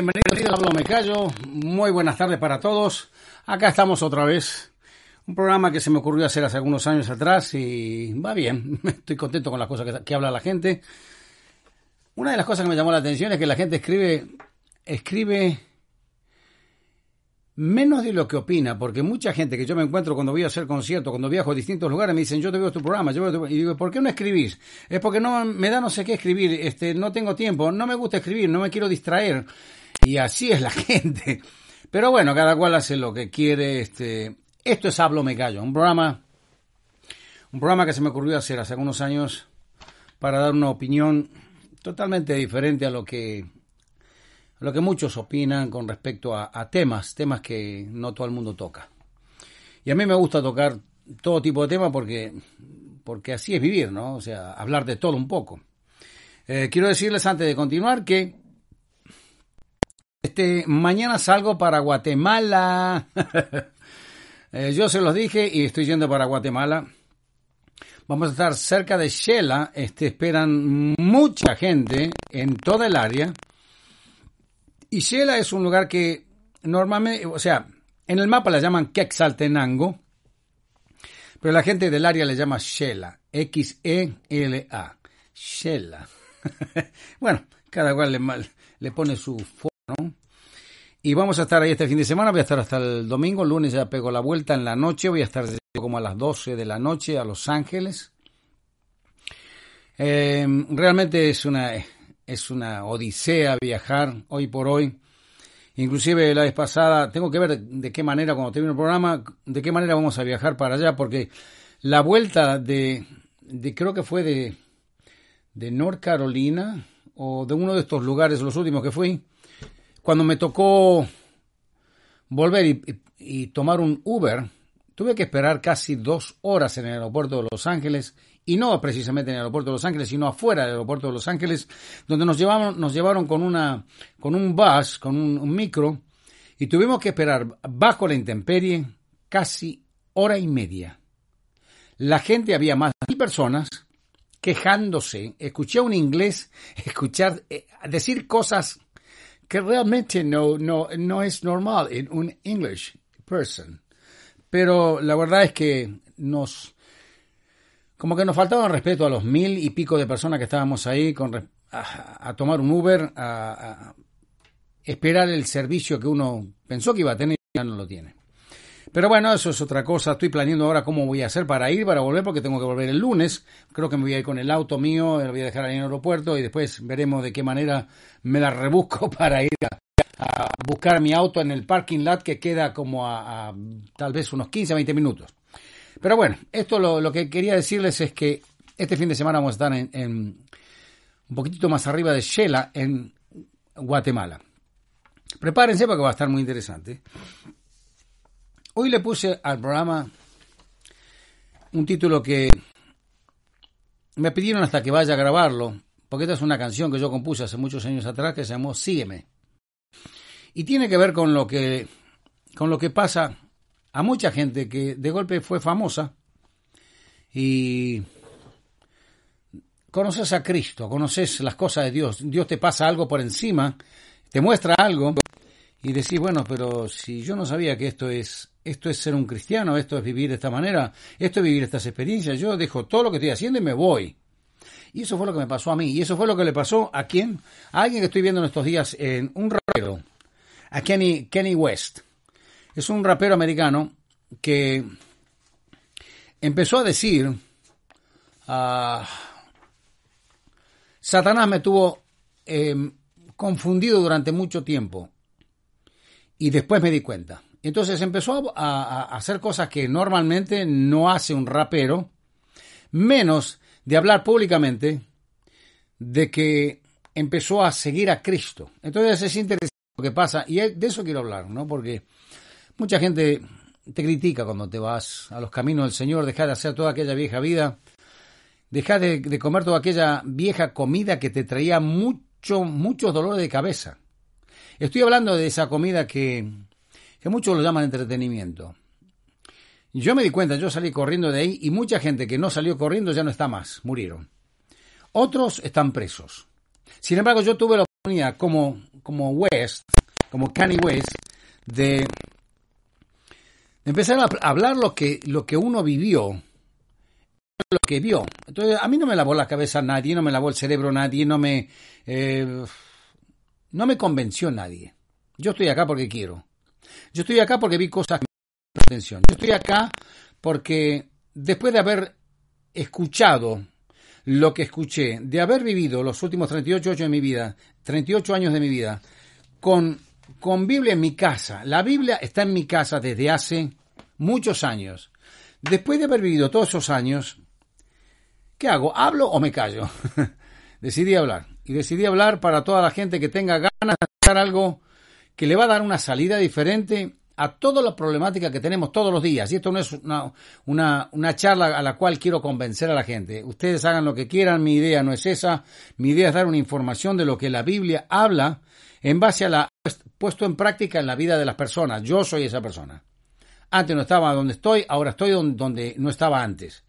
Bienvenidos a Pablo Me Callo. Muy buenas tardes para todos. Acá estamos otra vez. Un programa que se me ocurrió hacer hace algunos años atrás y va bien. Estoy contento con las cosas que, que habla la gente. Una de las cosas que me llamó la atención es que la gente escribe, escribe menos de lo que opina, porque mucha gente que yo me encuentro cuando voy a hacer conciertos, cuando viajo a distintos lugares, me dicen, yo te veo tu programa, yo veo tu... y digo, ¿por qué no escribís? Es porque no me da no sé qué escribir, este, no tengo tiempo, no me gusta escribir, no me quiero distraer. Y así es la gente. Pero bueno, cada cual hace lo que quiere. Este, esto es Hablo Me Callo, un programa, un programa que se me ocurrió hacer hace algunos años para dar una opinión totalmente diferente a lo que, a lo que muchos opinan con respecto a, temas, temas que no todo el mundo toca. Y a mí me gusta tocar todo tipo de temas porque, porque así es vivir, ¿no? O sea, hablar de todo un poco. Eh, quiero decirles antes de continuar que este, mañana salgo para Guatemala. eh, yo se los dije y estoy yendo para Guatemala. Vamos a estar cerca de Shela. Este, esperan mucha gente en toda el área. Y Shela es un lugar que normalmente, o sea, en el mapa la llaman Quetzaltenango, pero la gente del área le llama Shela. X-E-L-A. Shela. bueno, cada cual le, le pone su Y vamos a estar ahí este fin de semana, voy a estar hasta el domingo, el lunes ya pego la vuelta en la noche, voy a estar como a las 12 de la noche a Los Ángeles. Eh, realmente es una, es una odisea viajar hoy por hoy. Inclusive la vez pasada, tengo que ver de qué manera, cuando termine el programa, de qué manera vamos a viajar para allá, porque la vuelta de, de creo que fue de, de North Carolina, o de uno de estos lugares, los últimos que fui, cuando me tocó volver y, tomar un Uber, tuve que esperar casi dos horas en el aeropuerto de Los Ángeles, y no precisamente en el aeropuerto de Los Ángeles, sino afuera del aeropuerto de Los Ángeles, donde nos llevaron, nos llevaron con, una, con un bus, con un, micro, y tuvimos que esperar bajo la intemperie casi hora y media. La gente, había más de mil personas, quejándose, escuché un inglés escuchar eh, decir cosas que realmente no, no, no es normal en un English person. Pero la verdad es que nos, como que nos faltaba respeto a los mil y pico de personas que estábamos ahí con, a, a tomar un Uber, a, a, esperar el servicio que uno pensó que iba a tener y ya no lo tiene. Pero bueno, eso es otra cosa. Estoy planeando ahora cómo voy a hacer para ir, para volver, porque tengo que volver el lunes. Creo que me voy a ir con el auto mío, lo voy a dejar ahí en el aeropuerto y después veremos de qué manera me la rebusco para ir a, buscar mi auto en el parking lot que queda como a, a, tal vez unos 15, 20 minutos. Pero bueno, esto lo, lo, que quería decirles es que este fin de semana vamos a estar en, en un poquitito más arriba de Shela, en Guatemala. Prepárense porque va a estar muy interesante. Hoy le puse al programa un título que me pidieron hasta que vaya a grabarlo, porque esta es una canción que yo compuse hace muchos años atrás que se llamó Sígueme. Y tiene que ver con lo que con lo que pasa a mucha gente que de golpe fue famosa y conoces a Cristo, conoces las cosas de Dios, Dios te pasa algo por encima, te muestra algo y decís, bueno, pero si yo no sabía que esto es esto es ser un cristiano, esto es vivir de esta manera, esto es vivir estas experiencias, yo dejo todo lo que estoy haciendo y me voy. Y eso fue lo que me pasó a mí, y eso fue lo que le pasó a quién? A alguien que estoy viendo en estos días en un rapero, a Kenny, Kenny West. Es un rapero americano que empezó a decir, uh, Satanás me tuvo eh, confundido durante mucho tiempo, y después me di cuenta. Entonces empezó a, hacer cosas que normalmente no hace un rapero, menos de hablar públicamente de que empezó a seguir a Cristo. Entonces es interesante lo que pasa y de eso quiero hablar, ¿no? Porque mucha gente te critica cuando te vas a los caminos del Señor, deja de hacer toda aquella vieja vida, deja de, de comer toda aquella vieja comida que te traía mucho, muchos dolores de cabeza. Estoy hablando de esa comida que que muchos lo llaman entretenimiento. Yo me di cuenta, yo salí corriendo de ahí y mucha gente que no salió corriendo ya no está más, murieron. Otros están presos. Sin embargo, yo tuve la oportunidad como, como West, como Kanye West, de, empezar a hablar lo que, lo que uno vivió, lo que vio. Entonces, a mí no me lavó la cabeza nadie, no me lavó el cerebro nadie, no me, eh, no me convenció nadie. Yo estoy acá porque quiero. Yo estoy acá porque vi cosas que me atención. Yo estoy acá porque después de haber escuchado lo que escuché, de haber vivido los últimos 38 años de mi vida, 38 años de mi vida, con, con Biblia en mi casa. La Biblia está en mi casa desde hace muchos años. Después de haber vivido todos esos años, ¿qué hago? ¿Hablo o me callo? decidí hablar. Y decidí hablar para toda la gente que tenga ganas de hacer algo que le va a dar una salida diferente a toda la problemática que tenemos todos los días. Y esto no es una, una, una, charla a la cual quiero convencer a la gente. Ustedes hagan lo que quieran, mi idea no es esa. Mi idea es dar una información de lo que la Biblia habla en base a la puesto en práctica en la vida de las personas. Yo soy esa persona. Antes no estaba donde estoy, ahora estoy donde no estaba antes.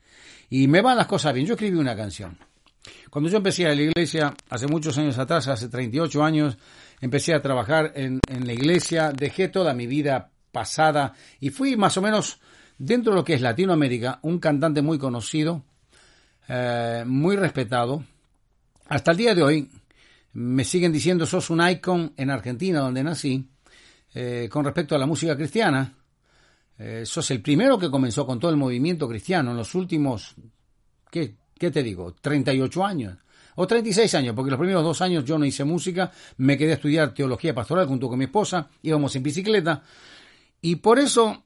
Y me van las cosas bien. Yo escribí una canción. Cuando yo empecé a la iglesia, hace muchos años atrás, hace 38 años, empecé a trabajar en, la iglesia, dejé toda mi vida pasada y fui más o menos dentro de lo que es Latinoamérica un cantante muy conocido, eh, muy respetado. Hasta el día de hoy me siguen diciendo sos un icon en Argentina donde nací eh, con respecto a la música cristiana. Eh, sos el primero que comenzó con todo el movimiento cristiano en los últimos, ¿qué, qué te digo? 38 años o 36 años, porque los primeros dos años yo no hice música, me quedé a estudiar teología pastoral junto con mi esposa, íbamos en bicicleta, y por eso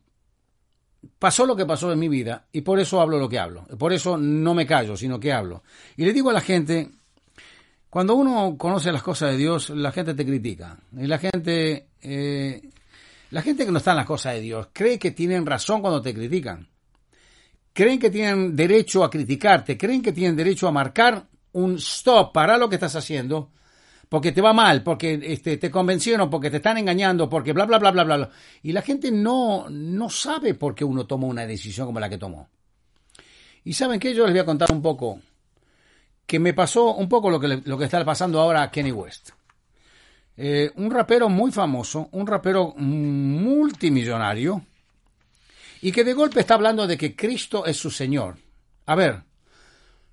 pasó lo que pasó en mi vida, y por eso hablo lo que hablo, por eso no me callo, sino que hablo. Y le digo a la gente, cuando uno conoce las cosas de Dios, la gente te critica, y la gente... Eh, la gente que no está en las cosas de Dios cree que tienen razón cuando te critican. Creen que tienen derecho a criticarte, creen que tienen derecho a marcar un stop, para lo que estás haciendo, porque te va mal, porque este, te convencieron, porque te están engañando, porque bla, bla, bla, bla, bla. Y la gente no, no sabe por qué uno toma una decisión como la que tomó. Y saben que yo les voy a contar un poco, que me pasó un poco lo que, lo que está pasando ahora a Kenny West. Eh, un rapero muy famoso, un rapero multimillonario, y que de golpe está hablando de que Cristo es su Señor. A ver,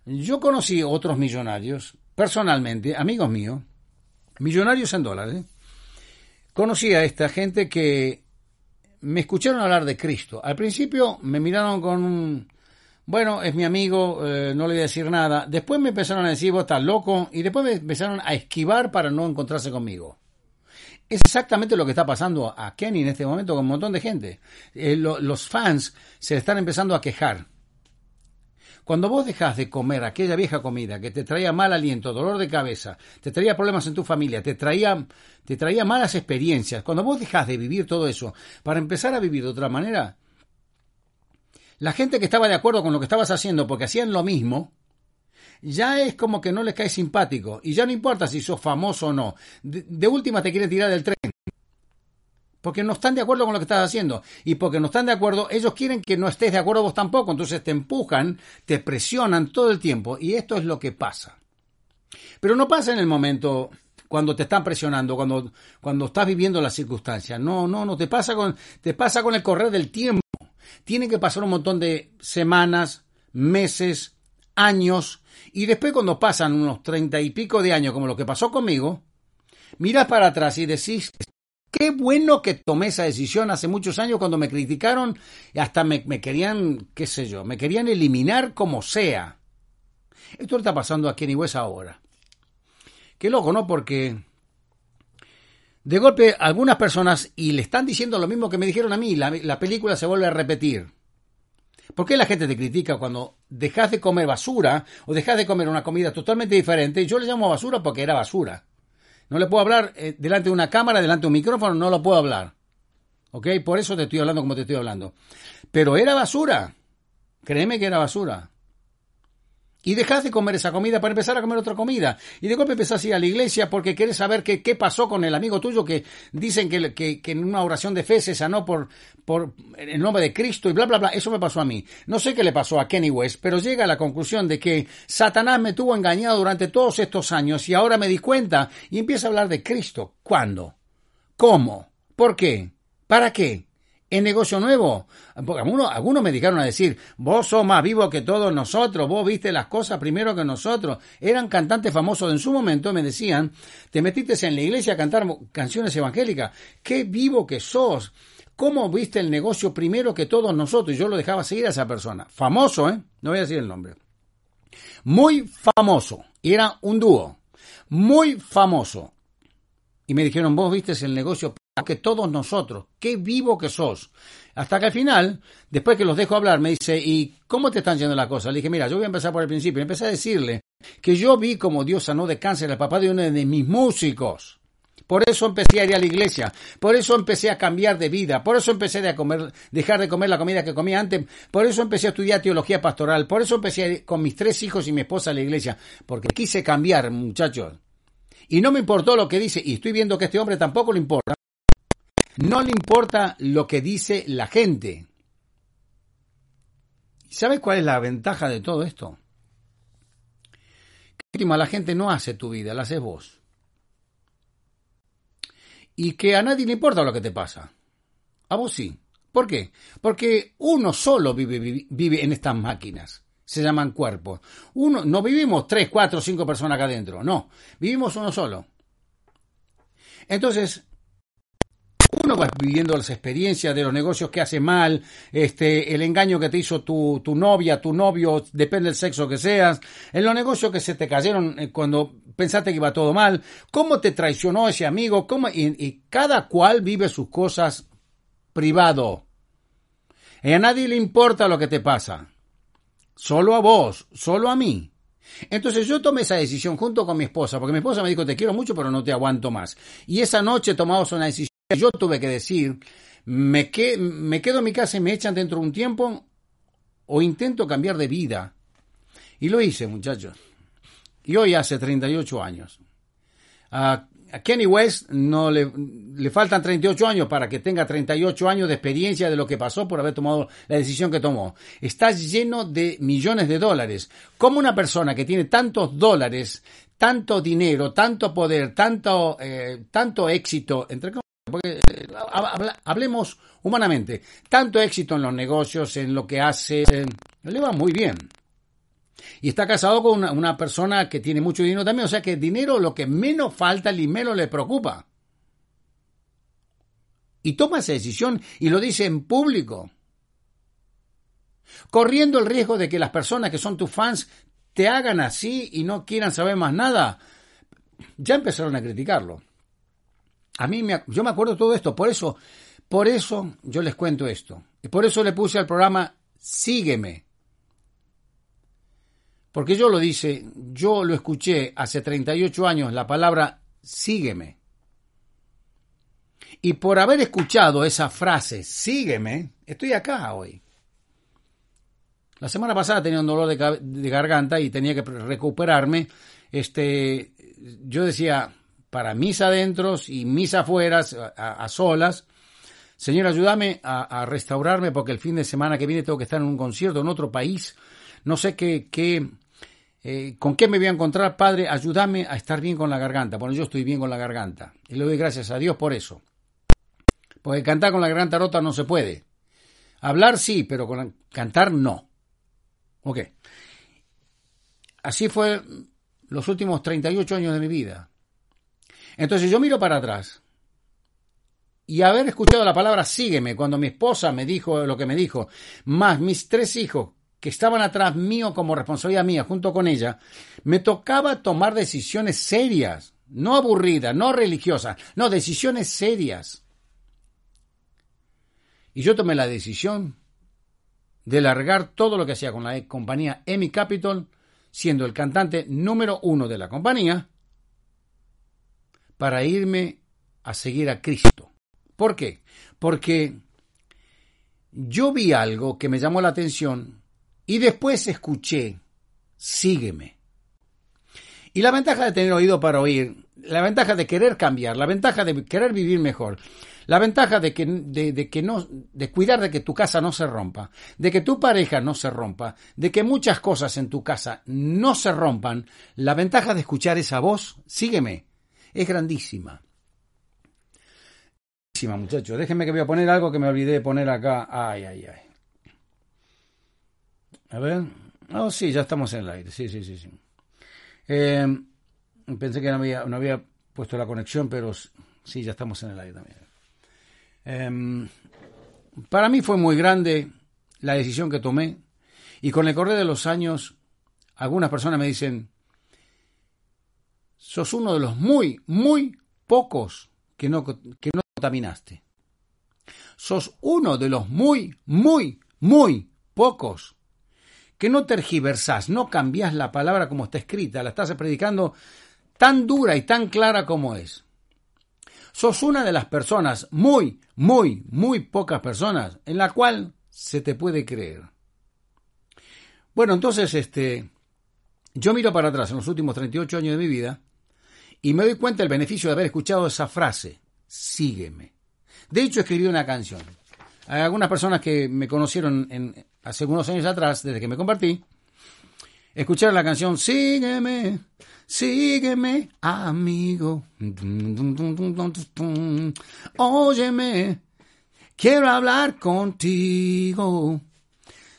yo conocí otros millonarios, personalmente, amigos míos, millonarios en dólares. Conocí a esta gente que me escucharon hablar de Cristo. Al principio me miraron con un, bueno, es mi amigo, eh, no le voy a decir nada. Después me empezaron a decir, vos estás loco, y después me empezaron a esquivar para no encontrarse conmigo. Es exactamente lo que está pasando a Kenny en este momento con un montón de gente. Eh, los fans se están empezando a quejar. Cuando vos dejás de comer aquella vieja comida que te traía mal aliento, dolor de cabeza, te traía problemas en tu familia, te traía, te traía malas experiencias, cuando vos dejás de vivir todo eso para empezar a vivir de otra manera, la gente que estaba de acuerdo con lo que estabas haciendo porque hacían lo mismo, ya es como que no les cae simpático y ya no importa si sos famoso o no. De, última te quieren tirar del tren porque no están de acuerdo con lo que estás haciendo. Y porque no están de acuerdo, ellos quieren que no estés de acuerdo vos tampoco. Entonces te empujan, te presionan todo el tiempo. Y esto es lo que pasa. Pero no pasa en el momento cuando te están presionando, cuando, cuando estás viviendo las circunstancias. No, no, no, te pasa con, te pasa con el correr del tiempo. Tienen que pasar un montón de semanas, meses, años, y después cuando pasan unos treinta y pico de años, como lo que pasó conmigo, miras para atrás y decís, Qué bueno que tomé esa decisión hace muchos años cuando me criticaron y hasta me, querían, qué sé yo, me querían eliminar como sea. Esto está pasando aquí en West ahora. Qué loco, ¿no? Porque de golpe algunas personas y le están diciendo lo mismo que me dijeron a mí, la película se vuelve a repetir. ¿Por qué la gente te critica cuando dejas de comer basura o dejas de comer una comida totalmente diferente? Yo le llamo basura porque era basura. No le puedo hablar eh, delante de una cámara, delante de un micrófono, no lo puedo hablar. ¿Ok? Por eso te estoy hablando como te estoy hablando. Pero era basura. Créeme que era basura. Y dejas de comer esa comida para empezar a comer otra comida. Y de golpe empezás a ir a la iglesia porque querés saber qué, qué pasó con el amigo tuyo que dicen que, que, que, en una oración de fe se sanó por, por el nombre de Cristo y bla, bla, bla. Eso me pasó a mí. No sé qué le pasó a Kenny West, pero llega a la conclusión de que Satanás me tuvo engañado durante todos estos años y ahora me di cuenta y empieza a hablar de Cristo. ¿Cuándo? ¿Cómo? ¿Por qué? ¿Para qué? ¿Es negocio nuevo? Algunos, algunos me dedicaron a decir, vos sos más vivo que todos nosotros, vos viste las cosas primero que nosotros. Eran cantantes famosos en su momento, me decían, te metiste en la iglesia a cantar canciones evangélicas. Qué vivo que sos. ¿Cómo viste el negocio primero que todos nosotros? Y yo lo dejaba seguir a esa persona. Famoso, ¿eh? No voy a decir el nombre. Muy famoso. Y era un dúo. Muy famoso. Y me dijeron, vos viste el negocio que todos nosotros. Qué vivo que sos. Hasta que al final, después que los dejo hablar, me dice, ¿y cómo te están yendo las cosas? Le dije, mira, yo voy a empezar por el principio. empecé a decirle que yo vi como Dios sanó de cáncer al papá de uno de mis músicos. Por eso empecé a ir a la iglesia, por eso empecé a cambiar de vida, por eso empecé a comer, dejar de comer la comida que comía antes, por eso empecé a estudiar teología pastoral, por eso empecé a ir con mis tres hijos y mi esposa a la iglesia, porque quise cambiar, muchachos. Y no me importó lo que dice, y estoy viendo que este hombre tampoco le importa. No le importa lo que dice la gente. ¿Sabes cuál es la ventaja de todo esto? Que la gente no hace tu vida, la haces vos. Y que a nadie le importa lo que te pasa. A vos sí. ¿Por qué? Porque uno solo vive, vive, en estas máquinas. Se llaman cuerpos. Uno, no vivimos tres, cuatro, cinco personas acá adentro. No. Vivimos uno solo. Entonces, uno va viviendo las experiencias de los negocios que hace mal, este, el engaño que te hizo tu, tu novia, tu novio, depende del sexo que seas, en los negocios que se te cayeron eh, cuando pensaste que iba todo mal, cómo te traicionó ese amigo, cómo, y, y cada cual vive sus cosas privado. Y a nadie le importa lo que te pasa. Solo a vos, solo a mí. Entonces yo tomé esa decisión junto con mi esposa, porque mi esposa me dijo, te quiero mucho, pero no te aguanto más. Y esa noche tomamos una decisión yo tuve que decir, me, quedo en mi casa y me echan dentro de un tiempo o intento cambiar de vida. Y lo hice, muchachos. Y hoy hace 38 años. A, Kenny West no le, le, faltan 38 años para que tenga 38 años de experiencia de lo que pasó por haber tomado la decisión que tomó. Está lleno de millones de dólares. ¿Cómo una persona que tiene tantos dólares, tanto dinero, tanto poder, tanto, eh, tanto éxito, entre porque eh, hablemos humanamente, tanto éxito en los negocios, en lo que hace, le va muy bien. Y está casado con una, persona que tiene mucho dinero también, o sea que dinero lo que menos falta y menos le preocupa. Y toma esa decisión y lo dice en público, corriendo el riesgo de que las personas que son tus fans te hagan así y no quieran saber más nada. Ya empezaron a criticarlo. A mí me, yo me acuerdo todo esto, por eso, por eso yo les cuento esto. Y por eso le puse al programa Sígueme. Porque yo lo dice, yo lo escuché hace 38 años la palabra Sígueme. Y por haber escuchado esa frase, sígueme, estoy acá hoy. La semana pasada tenía un dolor de, de garganta y tenía que recuperarme. Este, yo decía, para mis adentros y mis afueras, a, solas. Señor, ayúdame a, restaurarme porque el fin de semana que viene tengo que estar en un concierto en otro país. No sé qué, qué eh, con qué me voy a encontrar, Padre. Ayúdame a estar bien con la garganta. Bueno, yo estoy bien con la garganta. Y le doy gracias a Dios por eso. Porque cantar con la garganta rota no se puede. Hablar sí, pero con cantar no. Ok. Así fue los últimos 38 años de mi vida. Entonces yo miro para atrás y haber escuchado la palabra sígueme cuando mi esposa me dijo lo que me dijo, más mis tres hijos que estaban atrás mío como responsabilidad mía junto con ella, me tocaba tomar decisiones serias, no aburridas, no religiosas, no, decisiones serias. Y yo tomé la decisión de largar todo lo que hacía con la compañía Emmy Capital, siendo el cantante número uno de la compañía, para irme a seguir a Cristo. ¿Por qué? Porque yo vi algo que me llamó la atención y después escuché sígueme. Y la ventaja de tener oído para oír, la ventaja de querer cambiar, la ventaja de querer vivir mejor, la ventaja de que, de, que no, de cuidar de que tu casa no se rompa, de que tu pareja no se rompa, de que muchas cosas en tu casa no se rompan, la ventaja de escuchar esa voz, sígueme, es grandísima. Grandísima, muchachos. Déjenme que voy a poner algo que me olvidé de poner acá. Ay, ay, ay. A ver. Oh, sí, ya estamos en el aire. Sí, sí, sí, sí. Eh, pensé que no había, no había puesto la conexión, pero sí, ya estamos en el aire también. Eh, para mí fue muy grande la decisión que tomé y con el correr de los años algunas personas me dicen, sos uno de los muy, muy pocos que no, que no contaminaste. Sos uno de los muy, muy, muy pocos que no tergiversás, no cambiás la palabra como está escrita, la estás predicando tan dura y tan clara como es. Sos una de las personas, muy, muy, muy pocas personas, en la cual se te puede creer. Bueno, entonces, este, yo miro para atrás en los últimos 38 años de mi vida y me doy cuenta del beneficio de haber escuchado esa frase, sígueme. De hecho, escribí una canción. Hay algunas personas que me conocieron en, hace unos años atrás, desde que me convertí, escucharon la canción Sígueme, sígueme, amigo. Óyeme, quiero hablar contigo.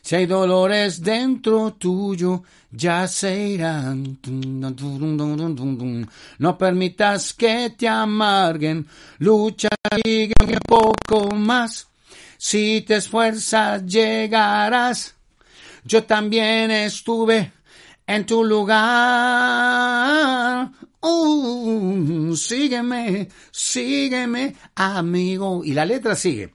Si hay dolores dentro tuyo, ya se irán. No permitas que te amarguen. Lucha y un poco más. Si te esfuerzas, llegarás. Yo también estuve en tu lugar. Uh, sígueme, sígueme, amigo. Y la letra sigue.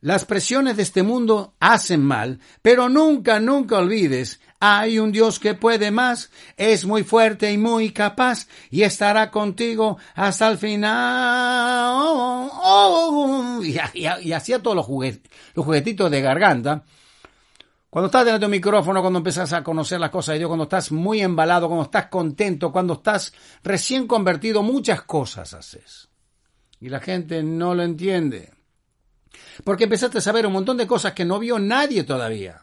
Las presiones de este mundo hacen mal, pero nunca, nunca olvides, hay un Dios que puede más, es muy fuerte y muy capaz, y estará contigo hasta el final. y, hacía todos los, los juguetitos de garganta. Cuando estás delante de un micrófono, cuando empiezas a conocer las cosas de Dios, cuando estás muy embalado, cuando estás contento, cuando estás recién convertido, muchas cosas haces. Y la gente no lo entiende. Porque empezaste a saber un montón de cosas que no vio nadie todavía.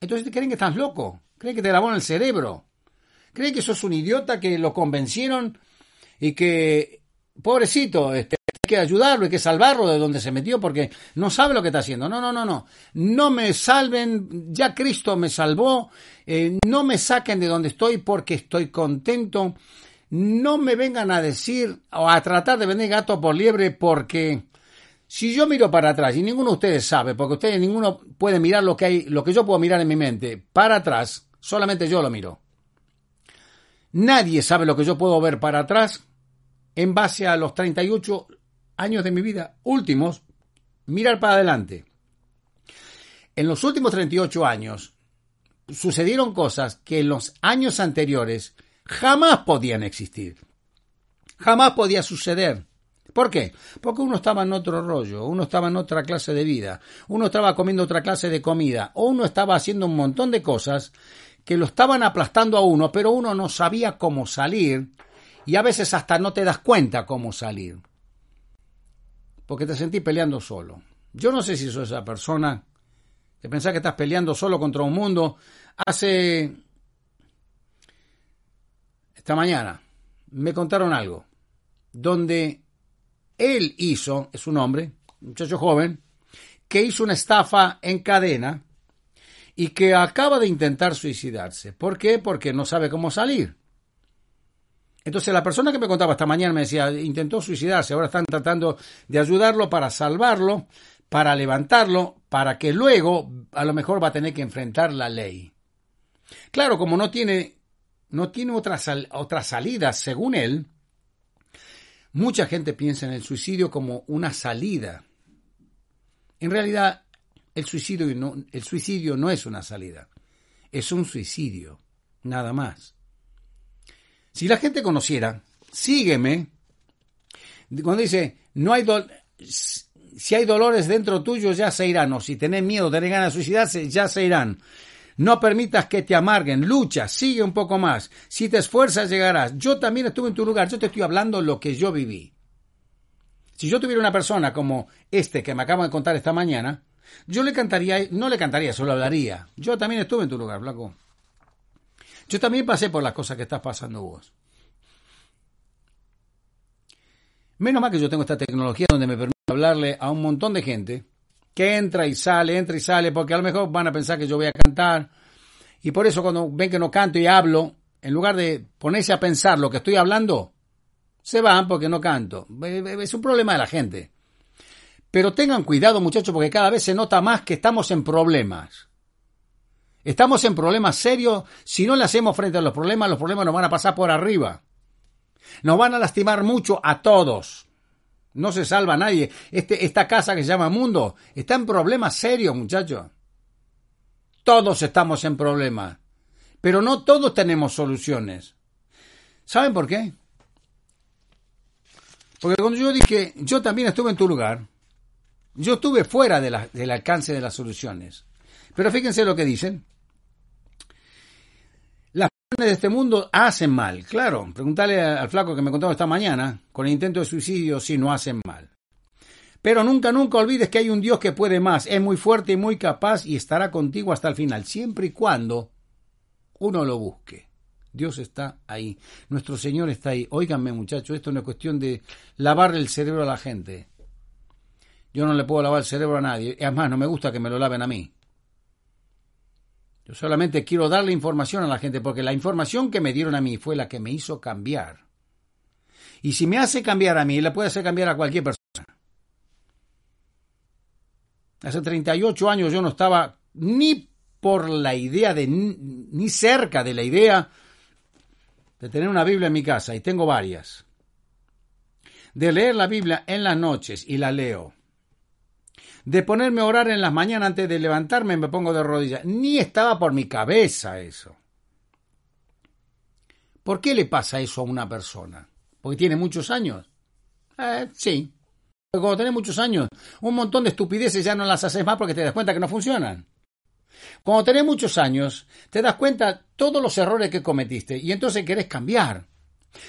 Entonces te creen que estás loco, creen que te en el cerebro, creen que sos un idiota que lo convencieron y que, pobrecito, este, hay que ayudarlo, hay que salvarlo de donde se metió porque no sabe lo que está haciendo. No, no, no, no. No me salven, ya Cristo me salvó, eh, no me saquen de donde estoy porque estoy contento. No me vengan a decir o a tratar de vender gato por liebre porque si yo miro para atrás y ninguno de ustedes sabe, porque ustedes ninguno puede mirar lo que hay, lo que yo puedo mirar en mi mente, para atrás, solamente yo lo miro. Nadie sabe lo que yo puedo ver para atrás en base a los 38 años de mi vida últimos, mirar para adelante. En los últimos 38 años sucedieron cosas que en los años anteriores jamás podían existir. Jamás podía suceder. ¿Por qué? Porque uno estaba en otro rollo, uno estaba en otra clase de vida, uno estaba comiendo otra clase de comida, o uno estaba haciendo un montón de cosas que lo estaban aplastando a uno, pero uno no sabía cómo salir y a veces hasta no te das cuenta cómo salir. Porque te sentís peleando solo. Yo no sé si sos esa persona que pensás que estás peleando solo contra un mundo. Hace... Esta mañana me contaron algo donde él hizo, es un hombre, un muchacho joven, que hizo una estafa en cadena y que acaba de intentar suicidarse. ¿Por qué? Porque no sabe cómo salir. Entonces la persona que me contaba esta mañana me decía, intentó suicidarse, ahora están tratando de ayudarlo para salvarlo, para levantarlo, para que luego a lo mejor va a tener que enfrentar la ley. Claro, como no tiene, no tiene otra, otra salida, según él, Mucha gente piensa en el suicidio como una salida. En realidad, el suicidio no, es una salida, es un suicidio, nada más. Si la gente conociera, sígueme, cuando dice, no hay si hay dolores dentro tuyo, ya se irán, o si tenés miedo, tenés ganas de suicidarse, ya se irán. No permitas que te amarguen, lucha, sigue un poco más. Si te esfuerzas, llegarás. Yo también estuve en tu lugar, yo te estoy hablando lo que yo viví. Si yo tuviera una persona como este que me acabo de contar esta mañana, yo le cantaría, no le cantaría, solo hablaría. Yo también estuve en tu lugar, Blanco. Yo también pasé por las cosas que estás pasando vos. Menos mal que yo tengo esta tecnología donde me permite hablarle a un montón de gente que entra y sale, entra y sale, porque a lo mejor van a pensar que yo voy a cantar. Y por eso cuando ven que no canto y hablo, en lugar de ponerse a pensar lo que estoy hablando, se van porque no canto. Es un problema de la gente. Pero tengan cuidado, muchachos, porque cada vez se nota más que estamos en problemas. Estamos en problemas serios. Si no le hacemos frente a los problemas, los problemas nos van a pasar por arriba. Nos van a lastimar mucho a todos. No se salva nadie. Este, esta casa que se llama mundo está en problemas serios, muchachos. Todos estamos en problemas. Pero no todos tenemos soluciones. ¿Saben por qué? Porque cuando yo dije, yo también estuve en tu lugar, yo estuve fuera del alcance de las soluciones. Pero fíjense lo que dicen. De este mundo hacen mal, claro. Preguntarle al flaco que me contó esta mañana, con el intento de suicidio, si no hacen mal. Pero nunca, nunca olvides que hay un Dios que puede más, es muy fuerte y muy capaz y estará contigo hasta el final, siempre y cuando uno lo busque. Dios está ahí. Nuestro Señor está ahí. Óiganme, muchachos, esto no es cuestión de lavarle el cerebro a la gente. Yo no le puedo lavar el cerebro a nadie. Además, no me gusta que me lo laven a mí. Yo solamente quiero darle información a la gente porque la información que me dieron a mí fue la que me hizo cambiar. Y si me hace cambiar a mí, le puede hacer cambiar a cualquier persona. Hace 38 años yo no estaba ni por la idea de, ni cerca de la idea de tener una Biblia en mi casa, y tengo varias, de leer la Biblia en las noches y la leo, de ponerme a orar en las mañanas antes de levantarme me pongo de rodillas, ni estaba por mi cabeza eso. ¿Por qué le pasa eso a una persona? ¿Porque tiene muchos años? Eh, sí. Porque cuando tenés muchos años, un montón de estupideces ya no las haces más porque te das cuenta que no funcionan. Cuando tenés muchos años, te das cuenta todos los errores que cometiste y entonces querés cambiar.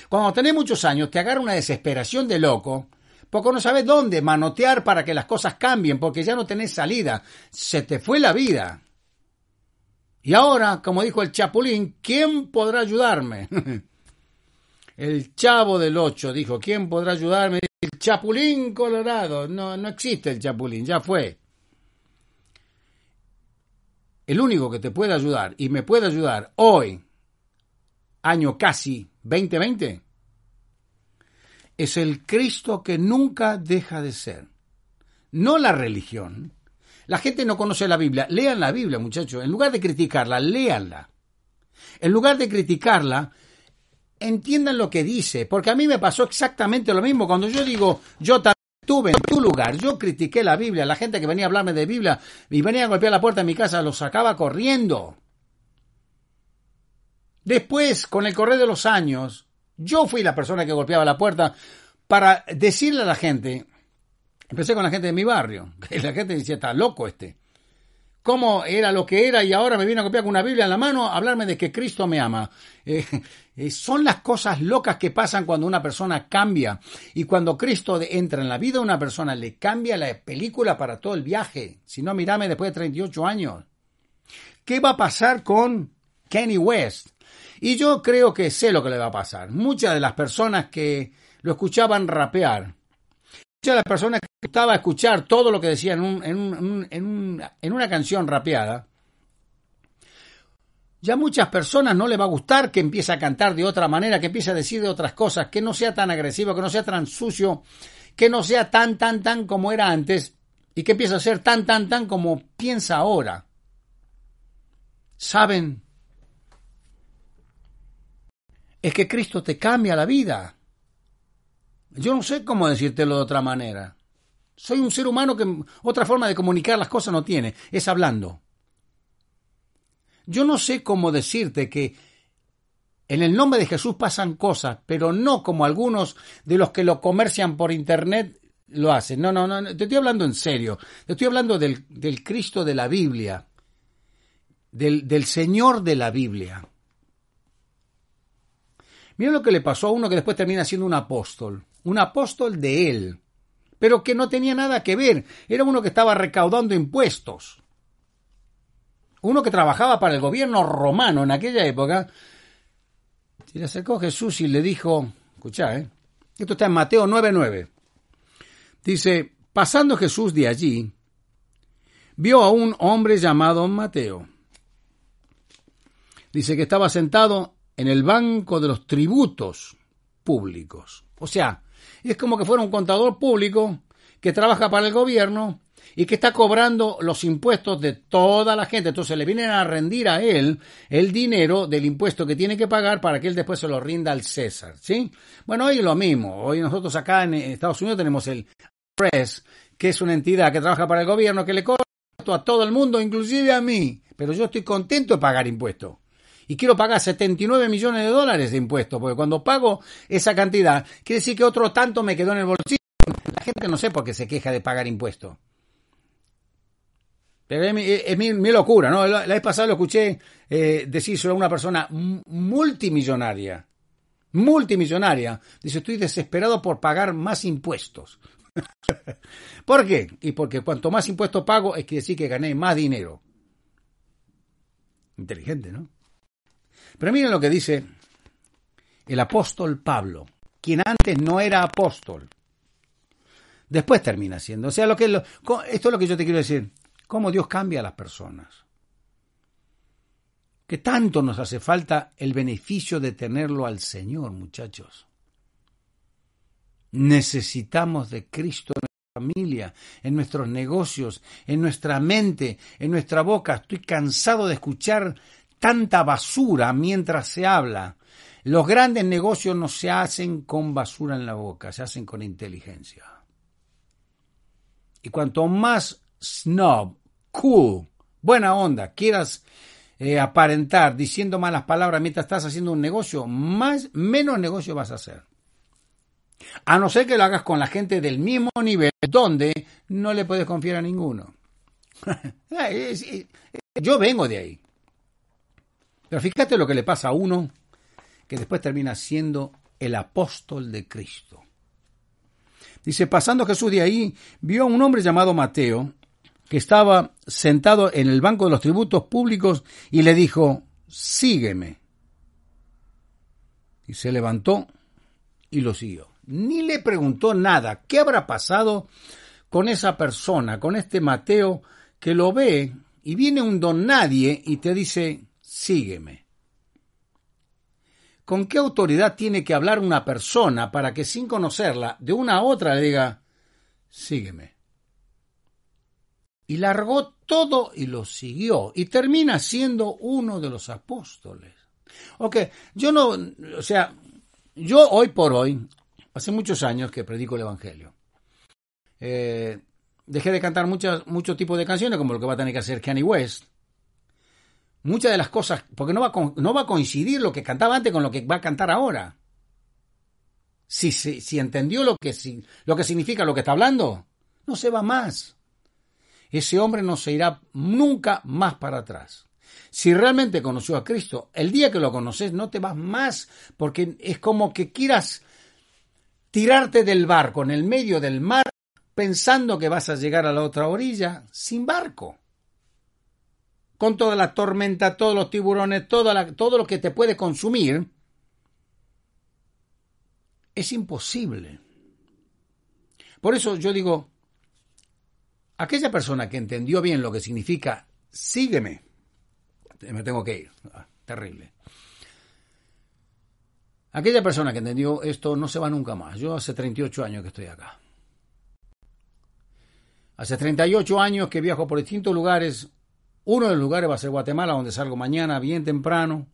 Cuando tenés muchos años, te agarra una desesperación de loco porque no sabes dónde manotear para que las cosas cambien, porque ya no tenés salida. Se te fue la vida. Y ahora, como dijo el Chapulín, ¿quién podrá ayudarme? el chavo del ocho dijo, ¿quién podrá ayudarme? El Chapulín Colorado. No, no existe el Chapulín, ya fue el único que te puede ayudar y me puede ayudar hoy, año casi 2020, es el Cristo que nunca deja de ser. No la religión. La gente no conoce la Biblia. Lean la Biblia, muchachos. En lugar de criticarla, léanla. En lugar de criticarla, entiendan lo que dice. Porque a mí me pasó exactamente lo mismo. Cuando yo digo, yo también Estuve en tu lugar, yo critiqué la Biblia, la gente que venía a hablarme de Biblia y venía a golpear la puerta de mi casa, los sacaba corriendo. Después, con el correr de los años, yo fui la persona que golpeaba la puerta para decirle a la gente, empecé con la gente de mi barrio, que la gente decía, está loco este cómo era lo que era y ahora me viene a copiar con una Biblia en la mano a hablarme de que Cristo me ama. Eh, eh, son las cosas locas que pasan cuando una persona cambia y cuando Cristo entra en la vida de una persona le cambia la película para todo el viaje. Si no, mirame después de 38 años. ¿Qué va a pasar con Kenny West? Y yo creo que sé lo que le va a pasar. Muchas de las personas que lo escuchaban rapear, muchas de las personas que gustaba escuchar todo lo que decía en, en, una canción rapeada, ya muchas personas no le va a gustar que empiece a cantar de otra manera, que empiece a decir de otras cosas, que no sea tan agresivo, que no sea tan sucio, que no sea tan, tan, tan como era antes y que empiece a ser tan, tan, tan como piensa ahora. ¿Saben? Es que Cristo te cambia la vida. Yo no sé cómo decírtelo de otra manera. Soy un ser humano que otra forma de comunicar las cosas no tiene, es hablando. Yo no sé cómo decirte que en el nombre de Jesús pasan cosas, pero no como algunos de los que lo comercian por internet lo hacen. No, no, no, te estoy hablando en serio. Te estoy hablando del, Cristo de la Biblia. del Señor de la Biblia. Miren lo que le pasó a uno que después termina siendo un apóstol, un apóstol de él, pero que no tenía nada que ver, era uno que estaba recaudando impuestos. Uno que trabajaba para el gobierno romano en aquella época. Se le acercó Jesús y le dijo, escucha, ¿eh? esto está en Mateo 9:9. Dice, pasando Jesús de allí, vio a un hombre llamado Mateo. Dice que estaba sentado en el banco de los tributos públicos. O sea, es como que fuera un contador público que trabaja para el gobierno y que está cobrando los impuestos de toda la gente. Entonces le vienen a rendir a él el dinero del impuesto que tiene que pagar para que él después se lo rinda al César. ¿sí? Bueno, hoy es lo mismo. Hoy nosotros acá en Estados Unidos tenemos el PRES, que es una entidad que trabaja para el gobierno, que le cobra a todo el mundo, inclusive a mí. Pero yo estoy contento de pagar impuestos y quiero pagar 79 millones de dólares de impuestos, porque cuando pago esa cantidad, quiere decir que otro tanto me quedó en el bolsillo. La gente no sé por qué se queja de pagar impuestos. Pero es, mi, locura, ¿no? La, vez pasada lo escuché eh, decírselo a una persona multimillonaria. Multimillonaria. Dice, estoy desesperado por pagar más impuestos. ¿Por qué? Y porque cuanto más impuestos pago es que decir que gané más dinero. Inteligente, ¿no? Pero miren lo que dice el apóstol Pablo, quien antes no era apóstol. Después termina siendo. O sea, lo que esto es lo que yo te quiero decir. Cómo Dios cambia a las personas. Que tanto nos hace falta el beneficio de tenerlo al Señor, muchachos. Necesitamos de Cristo en nuestra familia, en nuestros negocios, en nuestra mente, en nuestra boca. Estoy cansado de escuchar tanta basura mientras se habla. Los grandes negocios no se hacen con basura en la boca, se hacen con inteligencia. Y cuanto más snob, cool, buena onda quieras eh, aparentar diciendo malas palabras mientras estás haciendo un negocio, más, menos negocio vas a hacer. A no ser que lo hagas con la gente del mismo nivel, donde no le puedes confiar a ninguno. Yo vengo de ahí. Pero fíjate lo que le pasa a uno que después termina siendo el apóstol de Cristo. Dice, pasando Jesús de ahí, vio a un hombre llamado Mateo, que estaba sentado en el banco de los tributos públicos, y le dijo, sígueme. Y se levantó y lo siguió. Ni le preguntó nada. ¿Qué habrá pasado con esa persona, con este Mateo, que lo ve y viene un don nadie y te dice, sígueme. ¿Con qué autoridad tiene que hablar una persona para que sin conocerla de una a otra le diga, sígueme? Y largó todo y lo siguió y termina siendo uno de los apóstoles. Ok, yo no, o sea, yo hoy por hoy, hace muchos años que predico el Evangelio. Eh, dejé de cantar muchos muchos tipos de canciones, como lo que va a tener que hacer Kanye West muchas de las cosas, porque no va, a, no va a coincidir lo que cantaba antes con lo que va a cantar ahora. Si, si, si entendió lo que, si, lo que significa lo que está hablando, no se va más. Ese hombre no se irá nunca más para atrás. Si realmente conoció a Cristo, el día que lo conoces no te vas más, porque es como que quieras tirarte del barco en el medio del mar pensando que vas a llegar a la otra orilla sin barco con toda la tormenta, todos los tiburones, todo lo que te puede consumir, es imposible. Por eso yo digo, aquella persona que entendió bien lo que significa sígueme, me tengo que ir, ah, terrible. Aquella persona que entendió esto no se va nunca más. Yo hace 38 años que estoy acá. Hace 38 años que viajo por distintos lugares uno de los lugares va a ser Guatemala, donde salgo mañana bien temprano.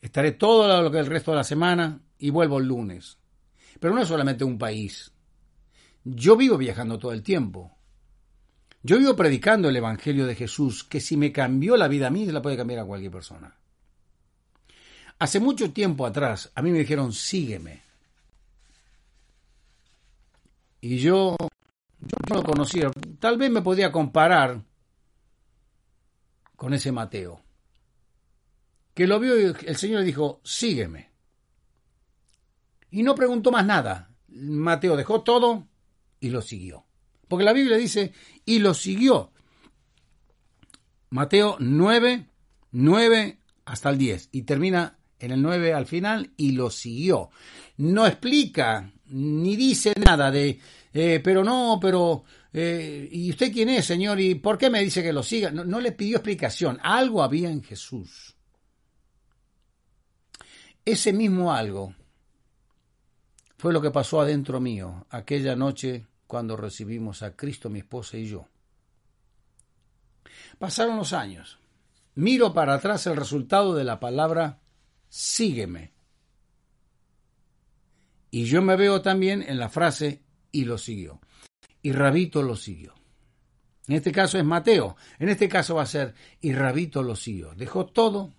Estaré todo lo que el resto de la semana y vuelvo el lunes. Pero no es solamente un país. Yo vivo viajando todo el tiempo. Yo vivo predicando el Evangelio de Jesús, que si me cambió la vida a mí, se la puede cambiar a cualquier persona. Hace mucho tiempo atrás, a mí me dijeron, sígueme. Y yo, yo no lo conocía. Tal vez me podía comparar con ese Mateo. Que lo vio y el Señor le dijo, sígueme. Y no preguntó más nada. Mateo dejó todo y lo siguió. Porque la Biblia dice, y lo siguió. Mateo 9, 9 hasta el 10. Y termina en el 9 al final y lo siguió. No explica ni dice nada de, eh, pero no, pero, eh, ¿y usted quién es, Señor? ¿Y por qué me dice que lo siga? No, no le pidió explicación. Algo había en Jesús. Ese mismo algo fue lo que pasó adentro mío aquella noche cuando recibimos a Cristo, mi esposa y yo. Pasaron los años. Miro para atrás el resultado de la palabra sígueme. Y yo me veo también en la frase y lo siguió. Y Rabito lo siguió. En este caso es Mateo. En este caso va a ser y Rabito lo siguió. Dejó todo,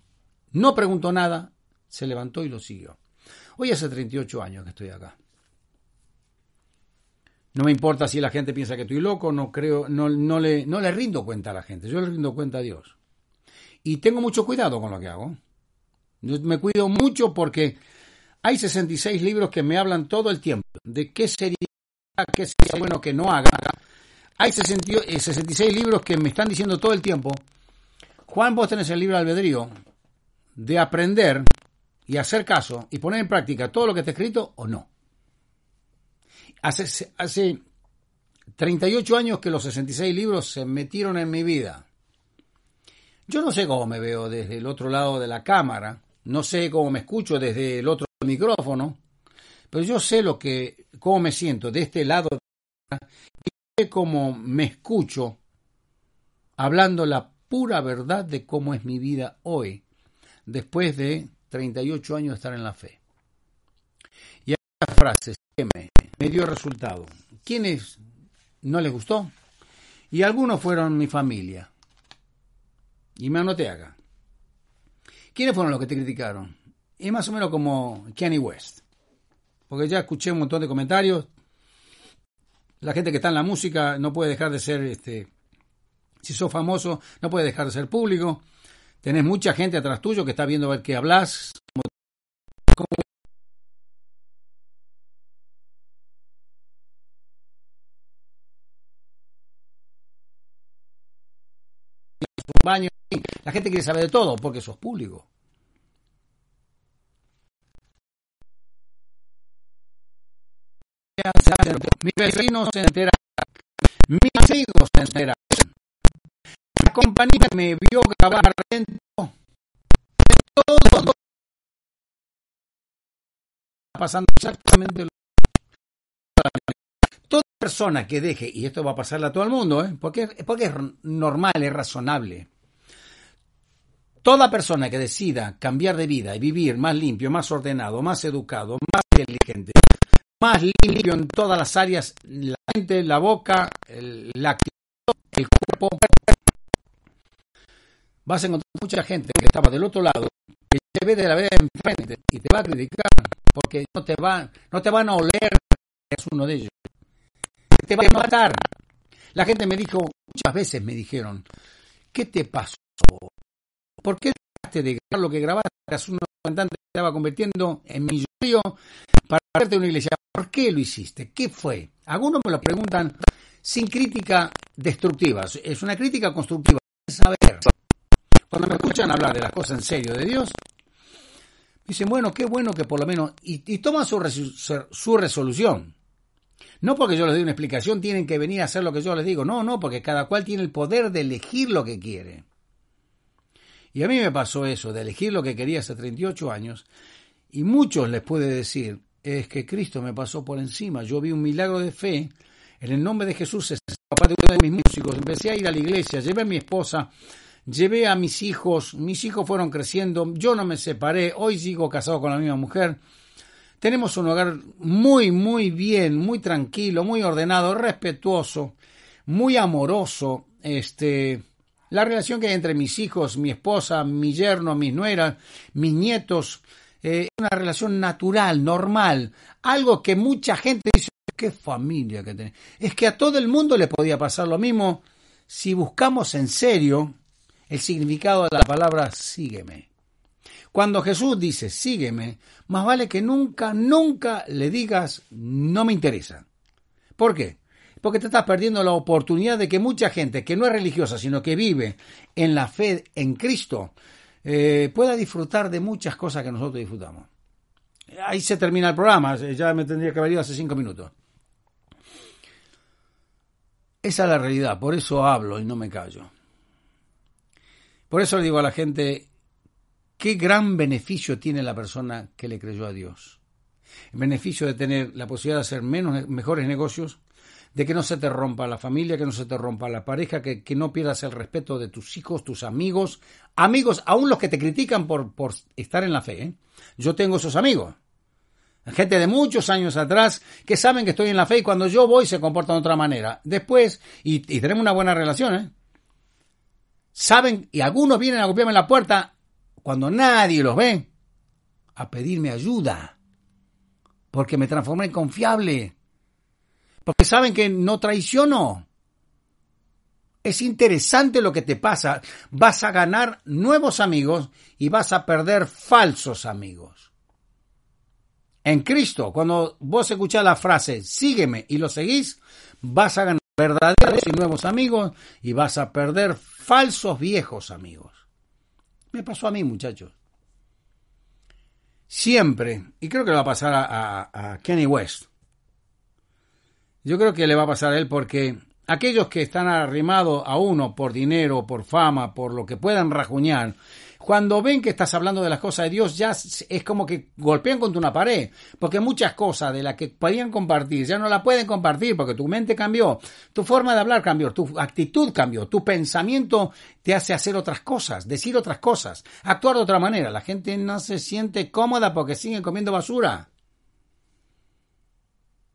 no preguntó nada, se levantó y lo siguió. Hoy hace 38 años que estoy acá. No me importa si la gente piensa que estoy loco, no creo, no, le, no le rindo cuenta a la gente, yo le rindo cuenta a Dios. Y tengo mucho cuidado con lo que hago. Yo me cuido mucho porque hay 66 libros que me hablan todo el tiempo de qué sería, qué sería bueno que no haga. Hay 66 eh, libros que me están diciendo todo el tiempo, Juan, vos tenés el libro de albedrío de aprender y hacer caso y poner en práctica todo lo que está escrito o no. Hace, hace 38 años que los 66 libros se metieron en mi vida. Yo no sé cómo me veo desde el otro lado de la cámara, no sé cómo me escucho desde el otro micrófono, pero yo sé lo que, cómo me siento de este lado y cómo me escucho hablando la pura verdad de cómo es mi vida hoy, después de 38 años de estar en la fe. Y esta frase me, dio resultado. ¿Quiénes no les gustó? Y algunos fueron mi familia. Y me anoté acá. ¿Quiénes fueron los que te criticaron? Y más o menos como Kenny West. Porque ya escuché un montón de comentarios. La gente que está en la música no puede dejar de ser, este, si sos famoso, no puede dejar de ser público. Tenés mucha gente atrás tuyo que está viendo a ver qué hablas. baño. La gente quiere saber de todo porque sos público. Mis vecinos se enteran, mis amigos se enteran, la compañía me vio grabar dentro. Todo pasando exactamente lo Toda persona que deje, y esto va a pasarle a todo el mundo, ¿eh? porque, porque es normal, es razonable. Toda persona que decida cambiar de vida y vivir más limpio, más ordenado, más educado, más inteligente, más limpio en todas las áreas, la mente, la boca, el, la actitud, el cuerpo, vas a encontrar mucha gente que estaba del otro lado, que te ve de la vida enfrente y te va a criticar, porque no te, va, no te van a oler, es uno de ellos. Te va a matar. La gente me dijo, muchas veces me dijeron, ¿qué te pasó? ¿Por qué dejaste de grabar lo que grabaste? Eras un cantante que estaba convirtiendo en millonario para hacerte una iglesia. ¿Por qué lo hiciste? ¿Qué fue? Algunos me lo preguntan sin crítica destructiva. Es una crítica constructiva. Saber. Cuando me escuchan hablar de las cosas en serio de Dios, dicen, bueno, qué bueno que por lo menos... Y, toman su, su resolución. No porque yo les dé una explicación tienen que venir a hacer lo que yo les digo. No, no, porque cada cual tiene el poder de elegir lo que quiere. Y a mí me pasó eso, de elegir lo que quería hace 38 años, y muchos les puede decir, es que Cristo me pasó por encima, yo vi un milagro de fe, en el nombre de Jesús, papá de uno de mis músicos, empecé a ir a la iglesia, llevé a mi esposa, llevé a mis hijos, mis hijos fueron creciendo, yo no me separé, hoy sigo casado con la misma mujer, tenemos un hogar muy, muy bien, muy tranquilo, muy ordenado, respetuoso, muy amoroso, este, la relación que hay entre mis hijos, mi esposa, mi yerno, mis nueras, mis nietos, eh, una relación natural, normal, algo que mucha gente dice, qué familia que tenés. Es que a todo el mundo le podía pasar lo mismo si buscamos en serio el significado de la palabra sígueme. Cuando Jesús dice sígueme, más vale que nunca, nunca le digas no me interesa. ¿Por qué? Porque te estás perdiendo la oportunidad de que mucha gente que no es religiosa, sino que vive en la fe en Cristo, eh, pueda disfrutar de muchas cosas que nosotros disfrutamos. Ahí se termina el programa, ya me tendría que haber ido hace cinco minutos. Esa es la realidad, por eso hablo y no me callo. Por eso le digo a la gente, qué gran beneficio tiene la persona que le creyó a Dios. El beneficio de tener la posibilidad de hacer menos, mejores negocios, de que no se te rompa la familia, que no se te rompa la pareja, que, no pierdas el respeto de tus hijos, tus amigos, amigos, aún los que te critican por, por estar en la fe. ¿eh? Yo tengo esos amigos. Gente de muchos años atrás que saben que estoy en la fe y cuando yo voy se comportan de otra manera. Después, y, tenemos una buena relación, ¿eh? Saben, y algunos vienen a golpearme la puerta cuando nadie los ve, a pedirme ayuda. Porque me transformé en confiable. Porque saben que no traiciono. Es interesante lo que te pasa. Vas a ganar nuevos amigos y vas a perder falsos amigos. En Cristo, cuando vos escuchás la frase sígueme y lo seguís, vas a ganar verdaderos y nuevos amigos y vas a perder falsos viejos amigos. Me pasó a mí, muchachos. Siempre, y creo que le va a pasar a, a Kenny West, yo creo que le va a pasar a él porque aquellos que están arrimados a uno por dinero, por fama, por lo que puedan rajuñar, cuando ven que estás hablando de las cosas de Dios, ya es como que golpean contra una pared, porque muchas cosas de las que podían compartir ya no las pueden compartir porque tu mente cambió, tu forma de hablar cambió, tu actitud cambió, tu pensamiento te hace hacer otras cosas, decir otras cosas, actuar de otra manera. La gente no se siente cómoda porque siguen comiendo basura.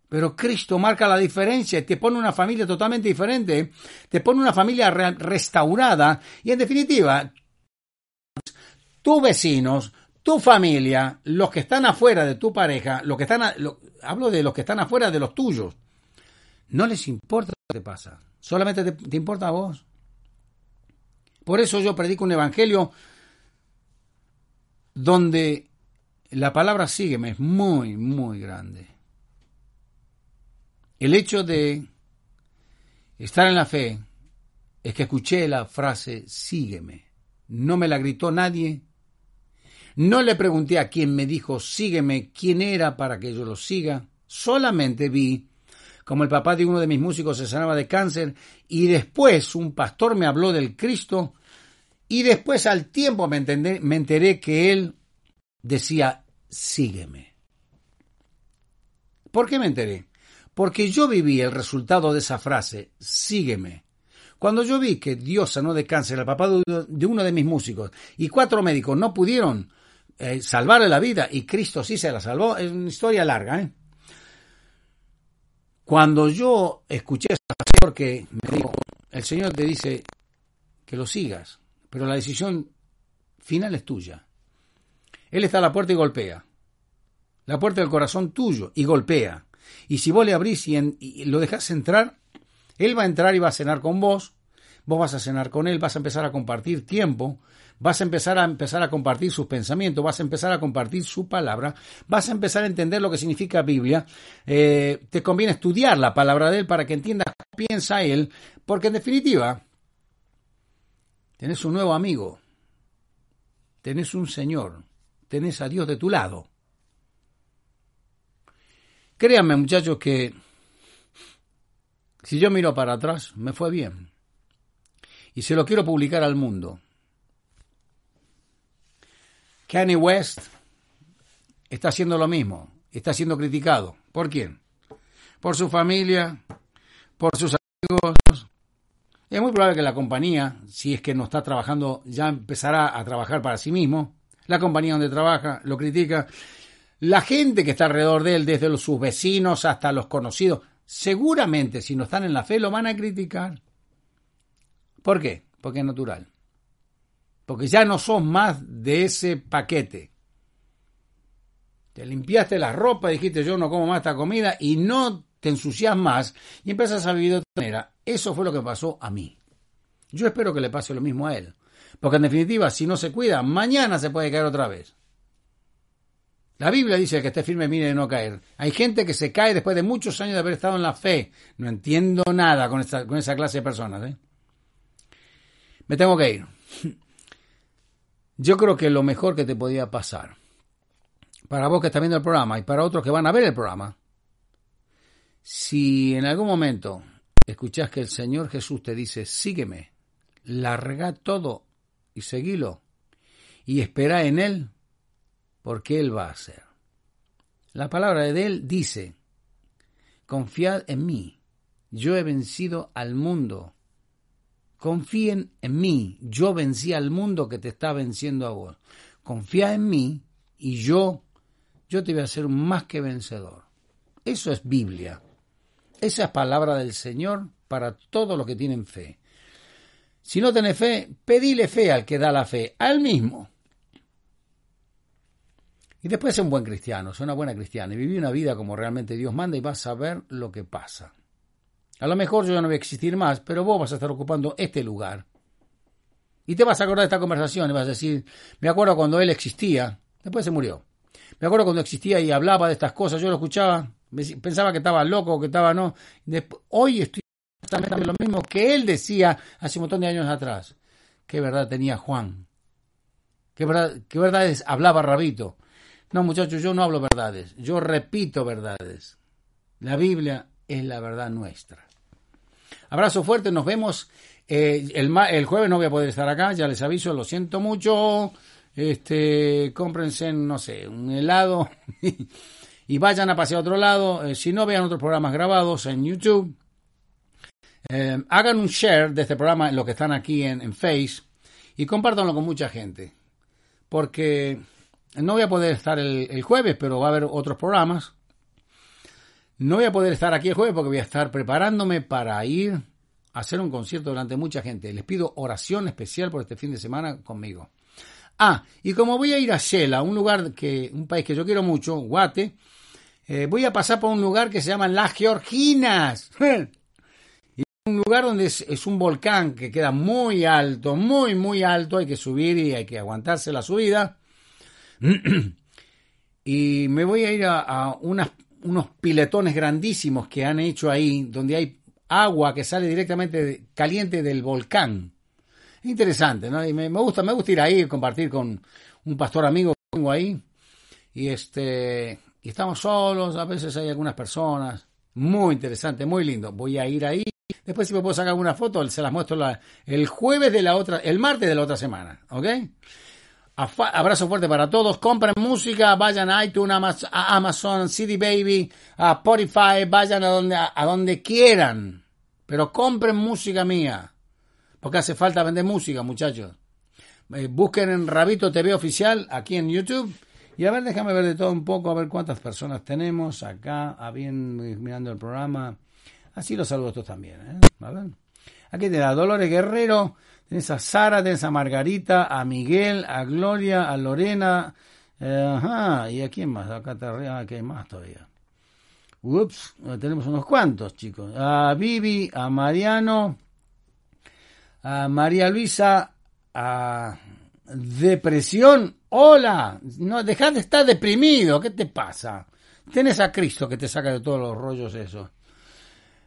Pero Cristo marca la diferencia y te pone una familia totalmente diferente, te pone una familia restaurada y en definitiva, tus vecinos, tu familia, los que están afuera de tu pareja, los que están, hablo de los que están afuera de los tuyos, no les importa lo que te pasa, solamente te, te importa a vos. Por eso yo predico un evangelio donde la palabra sígueme es muy, muy grande. El hecho de estar en la fe es que escuché la frase sígueme. No me la gritó nadie. No le pregunté a quien me dijo sígueme quién era para que yo lo siga. Solamente vi como el papá de uno de mis músicos se sanaba de cáncer y después un pastor me habló del Cristo y después al tiempo me, me enteré que él decía sígueme. ¿Por qué me enteré? Porque yo viví el resultado de esa frase, sígueme. Cuando yo vi que Dios sanó de cáncer al papá de uno de mis músicos y cuatro médicos no pudieron eh, salvarle la vida y Cristo sí se la salvó, es una historia larga. ¿eh? Cuando yo escuché esa frase, porque me dijo, el Señor te dice que lo sigas, pero la decisión final es tuya. Él está a la puerta y golpea. La puerta del corazón tuyo y golpea. Y si vos le abrís y, lo dejás entrar, él va a entrar y va a cenar con vos, vos vas a cenar con él, vas a empezar a compartir tiempo, vas a empezar a empezar a compartir sus pensamientos, vas a empezar a compartir su palabra, vas a empezar a entender lo que significa Biblia. Eh, te conviene estudiar la palabra de él para que entiendas qué piensa él, porque en definitiva tenés un nuevo amigo, tenés un Señor, tenés a Dios de tu lado. Créanme, muchachos, que si yo miro para atrás, me fue bien. Y se lo quiero publicar al mundo. Kanye West está haciendo lo mismo, está siendo criticado. ¿Por quién? Por su familia, por sus amigos. Es muy probable que la compañía, si es que no está trabajando, ya empezará a trabajar para sí mismo. La compañía donde trabaja lo critica la gente que está alrededor de él, desde sus vecinos hasta los conocidos, seguramente si no están en la fe lo van a criticar. ¿Por qué? Porque es natural. Porque ya no sos más de ese paquete. Te limpiaste la ropa, dijiste yo no como más esta comida y no te ensucias más y empiezas a vivir de otra manera. Eso fue lo que pasó a mí. Yo espero que le pase lo mismo a él. Porque en definitiva, si no se cuida, mañana se puede caer otra vez. La Biblia dice que esté firme mire de no caer. Hay gente que se cae después de muchos años de haber estado en la fe. No entiendo nada con, esta, con esa clase de personas. ¿eh? Me tengo que ir. Yo creo que lo mejor que te podía pasar, para vos que estás viendo el programa y para otros que van a ver el programa, si en algún momento escuchás que el Señor Jesús te dice, sígueme, larga todo y seguilo, y espera en Él, porque Él va a hacer. La palabra de Él dice, confiad en mí, yo he vencido al mundo. Confíen en mí, yo vencí al mundo que te está venciendo a vos. Confía en mí y yo, yo te voy a hacer más que vencedor. Eso es Biblia. Esa es palabra del Señor para todos los que tienen fe. Si no tenés fe, pedile fe al que da la fe, al mismo. Y después ser un buen cristiano, ser una buena cristiana y vivir una vida como realmente Dios manda y vas a ver lo que pasa. A lo mejor yo no voy a existir más, pero vos vas a estar ocupando este lugar. Y te vas a acordar de esta conversación y vas a decir, me acuerdo cuando él existía, después se murió. Me acuerdo cuando existía y hablaba de estas cosas, yo lo escuchaba, pensaba que estaba loco, que estaba no. hoy estoy exactamente lo mismo que él decía hace un montón de años atrás. Qué verdad tenía Juan. Qué, verdad, qué hablaba Rabito. No, muchachos, yo no hablo verdades, yo repito verdades. La Biblia es la verdad nuestra. Abrazo fuerte, nos vemos. Eh, el, jueves no voy a poder estar acá, ya les aviso, lo siento mucho. Este, cómprense, no sé, un helado y vayan a pasear a otro lado. Eh, si no, vean otros programas grabados en YouTube. Eh, hagan un share de este programa en lo que están aquí en, en Face y compártanlo con mucha gente. Porque no voy a poder estar el, jueves, pero va a haber otros programas. No voy a poder estar aquí el jueves porque voy a estar preparándome para ir a hacer un concierto delante de mucha gente. Les pido oración especial por este fin de semana conmigo. Ah, y como voy a ir a Shela, un lugar que, un país que yo quiero mucho, Guate, eh, voy a pasar por un lugar que se llama Las Georginas. y un lugar donde es, un volcán que queda muy alto, muy, muy alto, hay que subir y hay que aguantarse la subida. y me voy a ir a, unos piletones grandísimos que han hecho ahí, donde hay agua que sale directamente caliente del volcán. Interesante, ¿no? Y me, gusta, me gusta ir ahí, compartir con un pastor amigo que tengo ahí. Y este, y estamos solos, a veces hay algunas personas. Muy interesante, muy lindo. Voy a ir ahí. Después si me puedo sacar alguna foto, se las muestro el jueves de la otra, el martes de la otra semana, ¿ok? Abrazo fuerte para todos. Compren música, vayan a iTunes, a Amazon, CD Baby, a Spotify, vayan a donde, a, donde quieran. Pero compren música mía. Porque hace falta vender música, muchachos. Eh, busquen en Rabito TV Oficial aquí en YouTube. Y a ver, déjame ver de todo un poco, a ver cuántas personas tenemos acá, a bien mirando el programa. Así los saludo a todos también. ¿eh? Aquí te da Dolores Guerrero. Tienes a Sara, tienes a Margarita, a Miguel, a Gloria, a Lorena. Eh, ajá, ¿y a quién más? Acá está arriba, aquí hay más todavía. Ups, tenemos unos cuantos, chicos. A Vivi, a Mariano, a María Luisa, a Depresión. Hola, no, dejad de estar deprimido, ¿qué te pasa? Tienes a Cristo que te saca de todos los rollos esos.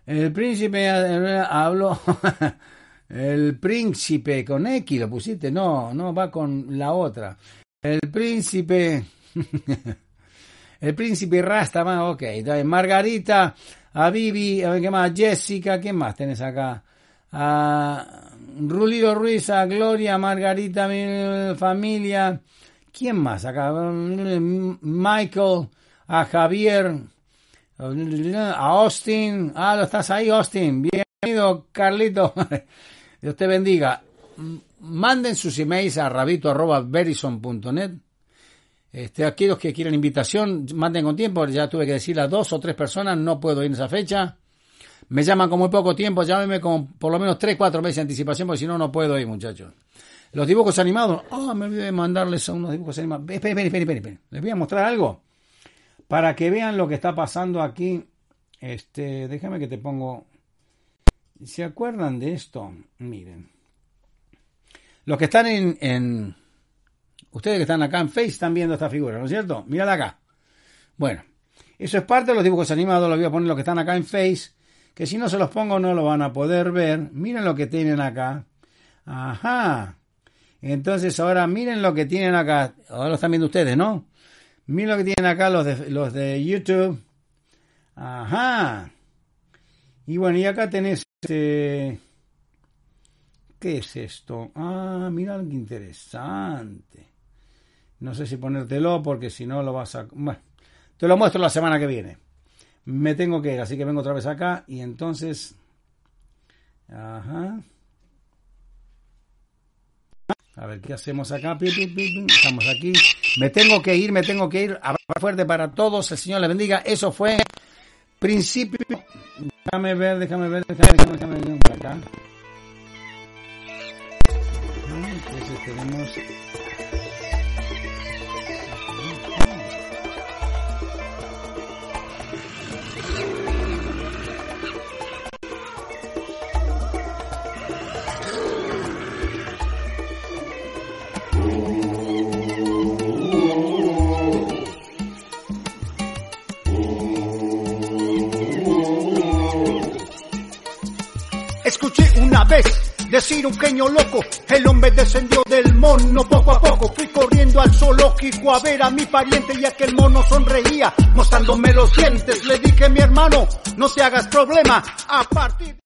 El príncipe habló. El príncipe con X lo pusiste, no, no va con la otra. El príncipe. el príncipe Rasta, más, ok. Margarita, a Vivi, a ver qué más, Jessica, ¿qué más tenés acá? A Rulido Ruiz, a Gloria, Margarita, mi familia. ¿Quién más acá? Michael, a Javier, a Austin. Ah, lo estás ahí, Austin. Bienvenido, Carlito. Dios te bendiga. Manden sus emails a rabito.verison.net. Este, aquellos que quieren invitación, manden con tiempo. Ya tuve que decirle a dos o tres personas, no puedo ir en esa fecha. Me llaman con muy poco tiempo, llámenme con por lo menos tres, cuatro meses de anticipación, porque si no, no puedo ir, muchachos. Los dibujos animados. Ah, me olvidé de mandarles unos dibujos animados. Esperen, esperen, esperen, Les voy a mostrar algo para que vean lo que está pasando aquí. Este, déjame que te pongo ¿Se acuerdan de esto? Miren. Los que están en, en, Ustedes que están acá en Face están viendo esta figura, ¿no es cierto? Mírala acá. Bueno, eso es parte de los dibujos animados, los voy a poner los que están acá en Face, que si no se los pongo no lo van a poder ver. Miren lo que tienen acá. Ajá. Entonces ahora miren lo que tienen acá. Ahora lo están viendo ustedes, ¿no? Miren lo que tienen acá los de, los de YouTube. Ajá. Y bueno, y acá tenés. ¿Qué es esto? Ah, mira qué interesante. No sé si ponértelo porque si no lo vas a... Bueno, te lo muestro la semana que viene. Me tengo que ir, así que vengo otra vez acá y entonces... A ver, ¿qué hacemos acá? Estamos aquí. Me tengo que ir, me tengo que ir. Abrazo fuerte para todos. El Señor les bendiga. Eso fue principio. Déjame ver, déjame ver, déjame, déjame, déjame ver por acá. Entonces tenemos. Escuché una vez decir un genio loco, el hombre descendió del mono poco a poco, fui corriendo al zoológico a ver a mi pariente y aquel mono sonreía, mostrándome los dientes, le dije mi hermano, no te hagas problema, a partir